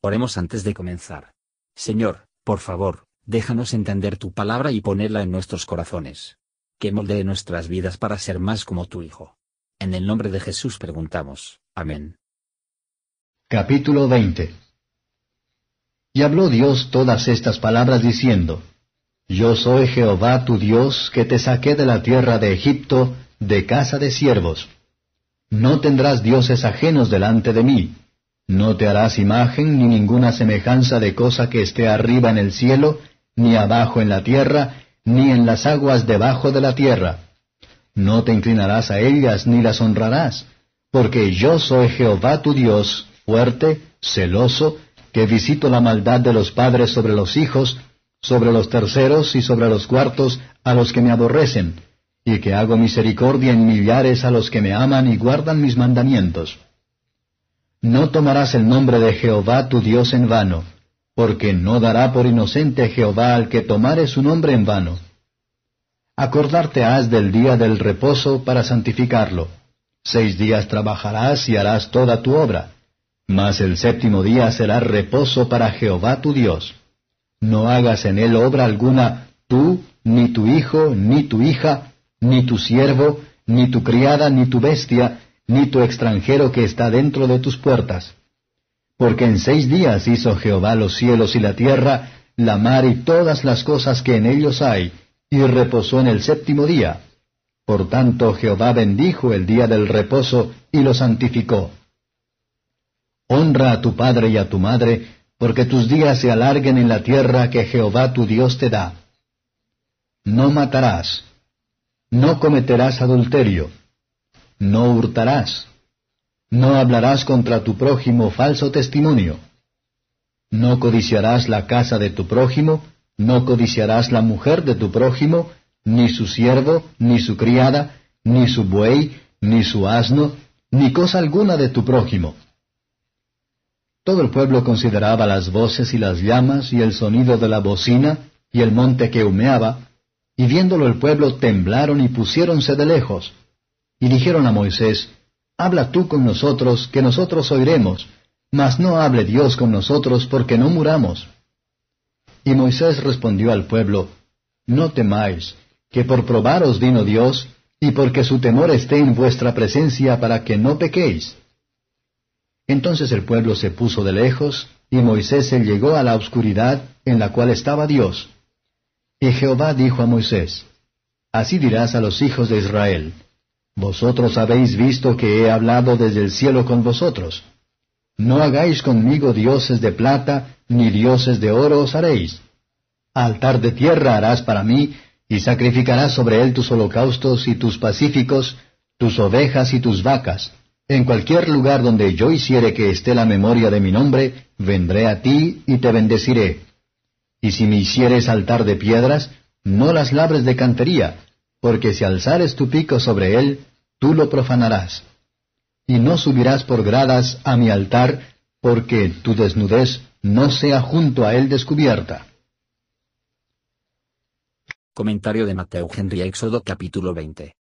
Oremos antes de comenzar. Señor, por favor, déjanos entender tu palabra y ponerla en nuestros corazones. Que moldee nuestras vidas para ser más como tu Hijo. En el nombre de Jesús preguntamos. Amén. Capítulo 20 Y habló Dios todas estas palabras diciendo, Yo soy Jehová tu Dios, que te saqué de la tierra de Egipto, de casa de siervos. No tendrás dioses ajenos delante de mí. No te harás imagen ni ninguna semejanza de cosa que esté arriba en el cielo, ni abajo en la tierra, ni en las aguas debajo de la tierra. No te inclinarás a ellas ni las honrarás, porque yo soy Jehová tu Dios, fuerte, celoso, que visito la maldad de los padres sobre los hijos, sobre los terceros y sobre los cuartos a los que me aborrecen, y que hago misericordia en millares a los que me aman y guardan mis mandamientos. No tomarás el nombre de Jehová tu Dios en vano, porque no dará por inocente Jehová al que tomare su nombre en vano. Acordarte has del día del reposo para santificarlo. Seis días trabajarás y harás toda tu obra, mas el séptimo día será reposo para Jehová tu Dios. No hagas en él obra alguna tú, ni tu hijo, ni tu hija, ni tu siervo, ni tu criada, ni tu bestia, ni tu extranjero que está dentro de tus puertas. Porque en seis días hizo Jehová los cielos y la tierra, la mar y todas las cosas que en ellos hay, y reposó en el séptimo día. Por tanto Jehová bendijo el día del reposo y lo santificó. Honra a tu padre y a tu madre, porque tus días se alarguen en la tierra que Jehová tu Dios te da. No matarás. No cometerás adulterio no hurtarás, no hablarás contra tu prójimo falso testimonio, no codiciarás la casa de tu prójimo, no codiciarás la mujer de tu prójimo, ni su siervo, ni su criada, ni su buey, ni su asno, ni cosa alguna de tu prójimo. Todo el pueblo consideraba las voces y las llamas y el sonido de la bocina y el monte que humeaba, y viéndolo el pueblo temblaron y pusiéronse de lejos. Y dijeron a Moisés, Habla tú con nosotros, que nosotros oiremos, mas no hable Dios con nosotros, porque no muramos. Y Moisés respondió al pueblo, No temáis, que por probaros vino Dios, y porque su temor esté en vuestra presencia para que no pequéis. Entonces el pueblo se puso de lejos, y Moisés se llegó a la oscuridad en la cual estaba Dios. Y Jehová dijo a Moisés, Así dirás a los hijos de Israel, vosotros habéis visto que he hablado desde el cielo con vosotros. No hagáis conmigo dioses de plata, ni dioses de oro os haréis. Altar de tierra harás para mí, y sacrificarás sobre él tus holocaustos y tus pacíficos, tus ovejas y tus vacas. En cualquier lugar donde yo hiciere que esté la memoria de mi nombre, vendré a ti y te bendeciré. Y si me hicieres altar de piedras, no las labres de cantería, porque si alzares tu pico sobre él, tú lo profanarás. Y no subirás por gradas a mi altar, porque tu desnudez no sea junto a él descubierta. Comentario de Mateo Henry Éxodo capítulo 20.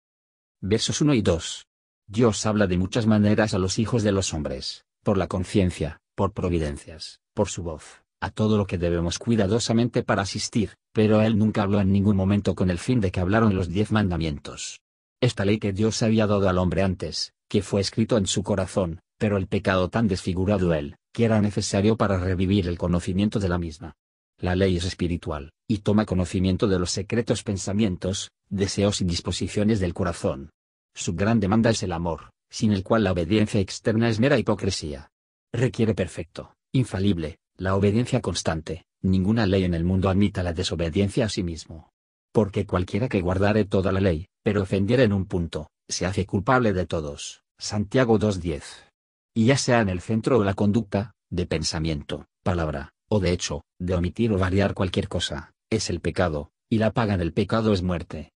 Versos 1 y 2. Dios habla de muchas maneras a los hijos de los hombres, por la conciencia, por providencias, por su voz, a todo lo que debemos cuidadosamente para asistir, pero Él nunca habló en ningún momento con el fin de que hablaron los diez mandamientos. Esta ley que Dios había dado al hombre antes, que fue escrito en su corazón, pero el pecado tan desfigurado él, que era necesario para revivir el conocimiento de la misma. La ley es espiritual, y toma conocimiento de los secretos pensamientos, deseos y disposiciones del corazón. Su gran demanda es el amor, sin el cual la obediencia externa es mera hipocresía. Requiere perfecto, infalible, la obediencia constante, ninguna ley en el mundo admita la desobediencia a sí mismo. Porque cualquiera que guardare toda la ley, pero ofendiere en un punto, se hace culpable de todos. Santiago 2.10. Y ya sea en el centro de la conducta, de pensamiento, palabra, o de hecho, de omitir o variar cualquier cosa, es el pecado, y la paga del pecado es muerte.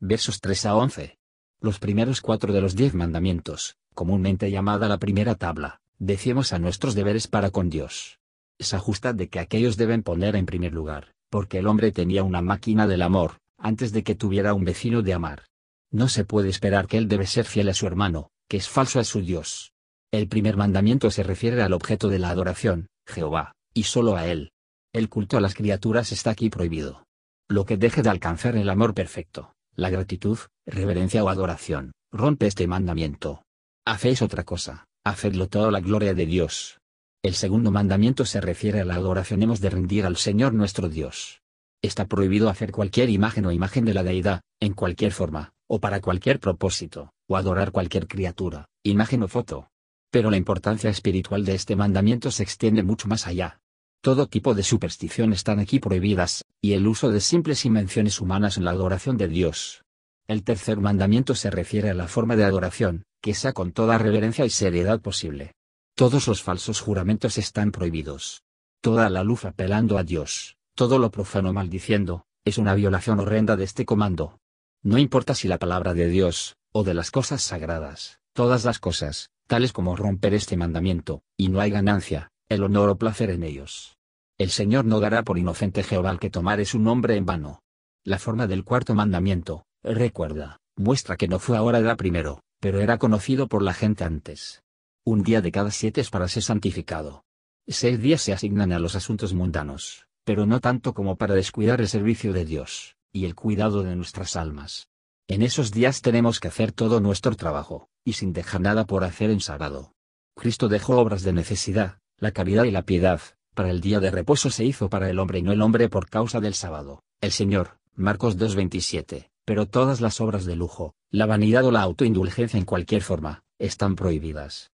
Versos 3 a 11. Los primeros cuatro de los diez mandamientos, comúnmente llamada la primera tabla, decimos a nuestros deberes para con Dios. Es ajusta de que aquellos deben poner en primer lugar, porque el hombre tenía una máquina del amor, antes de que tuviera un vecino de amar. No se puede esperar que él debe ser fiel a su hermano, que es falso a su Dios. El primer mandamiento se refiere al objeto de la adoración, Jehová, y solo a Él. El culto a las criaturas está aquí prohibido. Lo que deje de alcanzar el amor perfecto, la gratitud, reverencia o adoración, rompe este mandamiento. Hacéis otra cosa, hacedlo todo la gloria de Dios. El segundo mandamiento se refiere a la adoración hemos de rendir al Señor nuestro Dios. Está prohibido hacer cualquier imagen o imagen de la deidad, en cualquier forma, o para cualquier propósito, o adorar cualquier criatura, imagen o foto. Pero la importancia espiritual de este mandamiento se extiende mucho más allá. Todo tipo de superstición están aquí prohibidas, y el uso de simples invenciones humanas en la adoración de Dios. El tercer mandamiento se refiere a la forma de adoración, que sea con toda reverencia y seriedad posible. Todos los falsos juramentos están prohibidos. Toda la luz apelando a Dios, todo lo profano maldiciendo, es una violación horrenda de este comando. No importa si la palabra de Dios, o de las cosas sagradas, todas las cosas, tales como romper este mandamiento, y no hay ganancia, el honor o placer en ellos. El Señor no dará por inocente Jehová al que tomare su nombre en vano. La forma del cuarto mandamiento, recuerda, muestra que no fue ahora da primero, pero era conocido por la gente antes. Un día de cada siete es para ser santificado. Seis días se asignan a los asuntos mundanos, pero no tanto como para descuidar el servicio de Dios, y el cuidado de nuestras almas. En esos días tenemos que hacer todo nuestro trabajo, y sin dejar nada por hacer en sábado. Cristo dejó obras de necesidad, la caridad y la piedad, para el día de reposo se hizo para el hombre y no el hombre por causa del sábado. El Señor, Marcos 2.27, pero todas las obras de lujo, la vanidad o la autoindulgencia en cualquier forma, están prohibidas.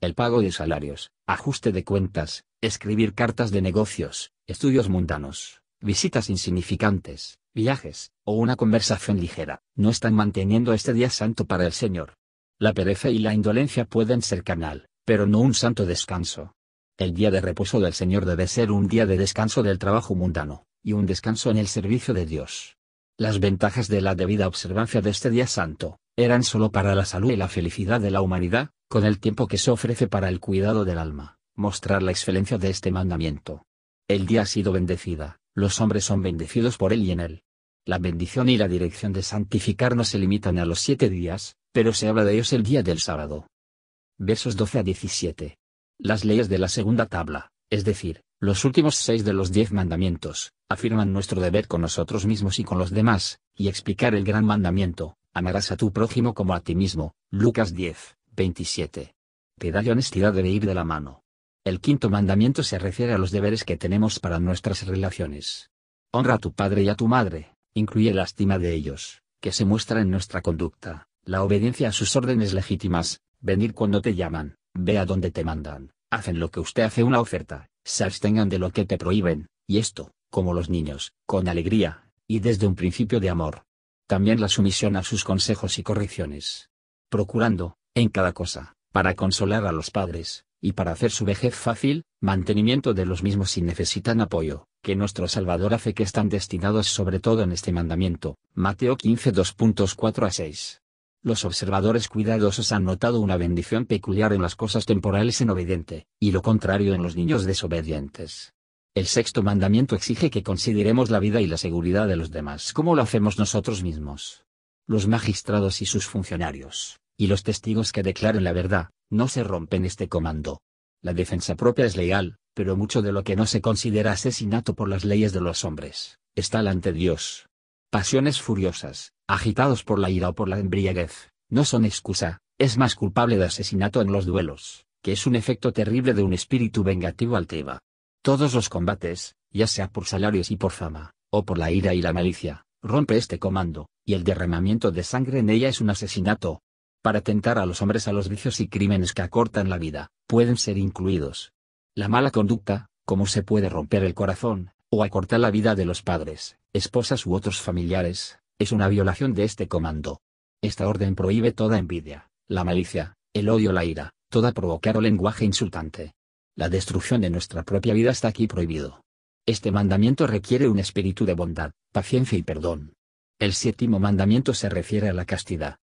El pago de salarios, ajuste de cuentas, escribir cartas de negocios, estudios mundanos, visitas insignificantes, viajes, o una conversación ligera, no están manteniendo este día santo para el Señor. La pereza y la indolencia pueden ser canal, pero no un santo descanso. El día de reposo del Señor debe ser un día de descanso del trabajo mundano, y un descanso en el servicio de Dios. Las ventajas de la debida observancia de este día santo, eran solo para la salud y la felicidad de la humanidad, con el tiempo que se ofrece para el cuidado del alma, mostrar la excelencia de este mandamiento. El día ha sido bendecida, los hombres son bendecidos por él y en él. La bendición y la dirección de santificar no se limitan a los siete días, pero se habla de ellos el día del sábado versos 12 a 17. Las leyes de la segunda tabla, es decir, los últimos seis de los diez mandamientos, afirman nuestro deber con nosotros mismos y con los demás, y explicar el gran mandamiento, amarás a tu prójimo como a ti mismo, Lucas 10, 27. Piedad y honestidad debe ir de la mano. El quinto mandamiento se refiere a los deberes que tenemos para nuestras relaciones. Honra a tu padre y a tu madre, incluye la estima de ellos, que se muestra en nuestra conducta, la obediencia a sus órdenes legítimas, venir cuando te llaman, ve a donde te mandan, hacen lo que usted hace una oferta, se abstengan de lo que te prohíben, y esto, como los niños, con alegría, y desde un principio de amor. También la sumisión a sus consejos y correcciones. Procurando, en cada cosa, para consolar a los padres, y para hacer su vejez fácil, mantenimiento de los mismos si necesitan apoyo, que nuestro Salvador hace que están destinados sobre todo en este mandamiento, Mateo 15 2.4 a 6. Los observadores cuidadosos han notado una bendición peculiar en las cosas temporales en obediente, y lo contrario en los niños desobedientes. El sexto mandamiento exige que consideremos la vida y la seguridad de los demás como lo hacemos nosotros mismos. Los magistrados y sus funcionarios, y los testigos que declaren la verdad, no se rompen este comando. La defensa propia es legal, pero mucho de lo que no se considera asesinato por las leyes de los hombres, está ante Dios. Pasiones furiosas, agitados por la ira o por la embriaguez, no son excusa, es más culpable de asesinato en los duelos, que es un efecto terrible de un espíritu vengativo altiva. Todos los combates, ya sea por salarios y por fama, o por la ira y la malicia, rompe este comando, y el derramamiento de sangre en ella es un asesinato. Para tentar a los hombres a los vicios y crímenes que acortan la vida, pueden ser incluidos. La mala conducta, como se puede romper el corazón, o acortar la vida de los padres, esposas u otros familiares, es una violación de este comando. Esta orden prohíbe toda envidia, la malicia, el odio, la ira, toda provocar o lenguaje insultante. La destrucción de nuestra propia vida está aquí prohibido. Este mandamiento requiere un espíritu de bondad, paciencia y perdón. El séptimo mandamiento se refiere a la castidad.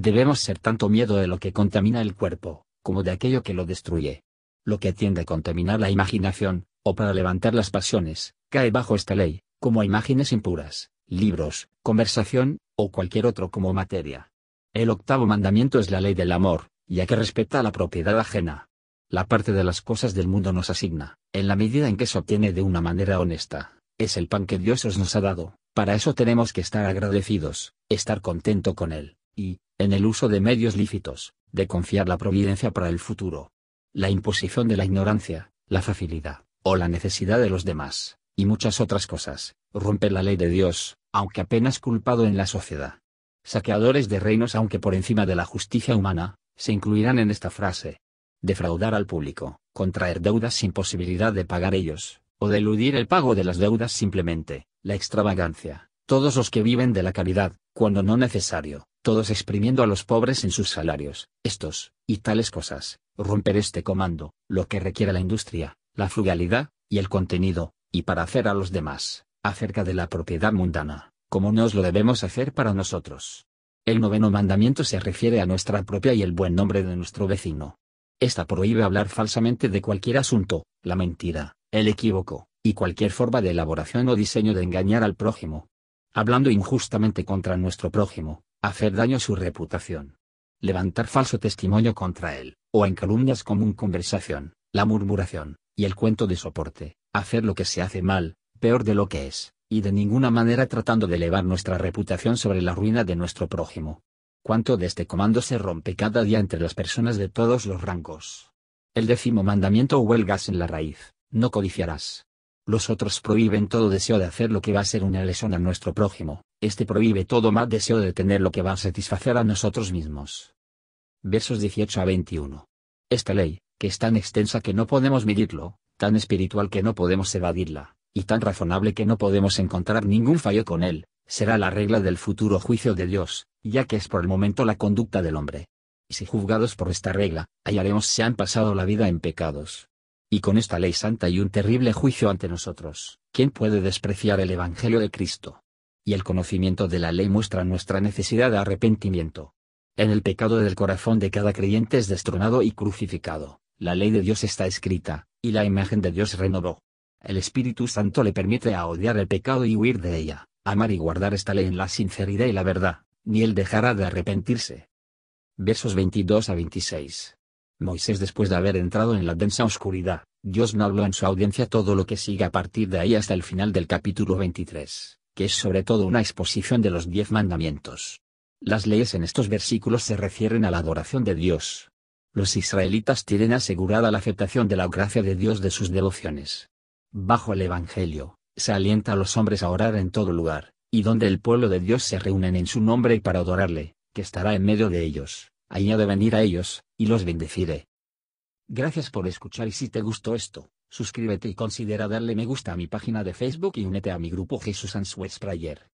Debemos ser tanto miedo de lo que contamina el cuerpo, como de aquello que lo destruye. Lo que tiende a contaminar la imaginación, o para levantar las pasiones, cae bajo esta ley, como imágenes impuras, libros, conversación, o cualquier otro como materia. El octavo mandamiento es la ley del amor, ya que respeta la propiedad ajena. la parte de las cosas del mundo nos asigna, en la medida en que se obtiene de una manera honesta, es el pan que Dios nos ha dado, para eso tenemos que estar agradecidos, estar contento con él, y, en el uso de medios lícitos, de confiar la providencia para el futuro. La imposición de la ignorancia, la facilidad, o la necesidad de los demás, y muchas otras cosas, rompe la ley de Dios, aunque apenas culpado en la sociedad. Saqueadores de reinos aunque por encima de la justicia humana, se incluirán en esta frase. Defraudar al público, contraer deudas sin posibilidad de pagar ellos, o de eludir el pago de las deudas simplemente, la extravagancia, todos los que viven de la caridad, cuando no necesario, todos exprimiendo a los pobres en sus salarios, estos, y tales cosas, romper este comando, lo que requiere la industria, la frugalidad, y el contenido, y para hacer a los demás, acerca de la propiedad mundana, como nos lo debemos hacer para nosotros. El noveno mandamiento se refiere a nuestra propia y el buen nombre de nuestro vecino. Esta prohíbe hablar falsamente de cualquier asunto, la mentira, el equívoco, y cualquier forma de elaboración o diseño de engañar al prójimo. Hablando injustamente contra nuestro prójimo, hacer daño a su reputación. Levantar falso testimonio contra él, o en calumnias común conversación, la murmuración, y el cuento de soporte, hacer lo que se hace mal, peor de lo que es, y de ninguna manera tratando de elevar nuestra reputación sobre la ruina de nuestro prójimo. Cuánto de este comando se rompe cada día entre las personas de todos los rangos. El décimo mandamiento huelgas en la raíz, no codiciarás. Los otros prohíben todo deseo de hacer lo que va a ser una lesión a nuestro prójimo, este prohíbe todo mal deseo de tener lo que va a satisfacer a nosotros mismos. Versos 18 a 21. Esta ley, que es tan extensa que no podemos medirlo, tan espiritual que no podemos evadirla, y tan razonable que no podemos encontrar ningún fallo con él, será la regla del futuro juicio de Dios, ya que es por el momento la conducta del hombre. Y si juzgados por esta regla, hallaremos se han pasado la vida en pecados. Y con esta ley santa y un terrible juicio ante nosotros, ¿quién puede despreciar el Evangelio de Cristo? Y el conocimiento de la ley muestra nuestra necesidad de arrepentimiento. En el pecado del corazón de cada creyente es destronado y crucificado, la ley de Dios está escrita, y la imagen de Dios renovó. El Espíritu Santo le permite a odiar el pecado y huir de ella, amar y guardar esta ley en la sinceridad y la verdad, ni él dejará de arrepentirse. Versos 22 a 26. Moisés después de haber entrado en la densa oscuridad, Dios no habló en su audiencia todo lo que sigue a partir de ahí hasta el final del capítulo 23, que es sobre todo una exposición de los diez mandamientos. Las leyes en estos versículos se refieren a la adoración de Dios. Los israelitas tienen asegurada la aceptación de la gracia de Dios de sus devociones. Bajo el Evangelio, se alienta a los hombres a orar en todo lugar, y donde el pueblo de Dios se reúnen en su nombre y para adorarle, que estará en medio de ellos, ahí ha de venir a ellos, y los bendeciré. Gracias por escuchar y si te gustó esto, suscríbete y considera darle me gusta a mi página de Facebook y únete a mi grupo Jesús Answers Prayer.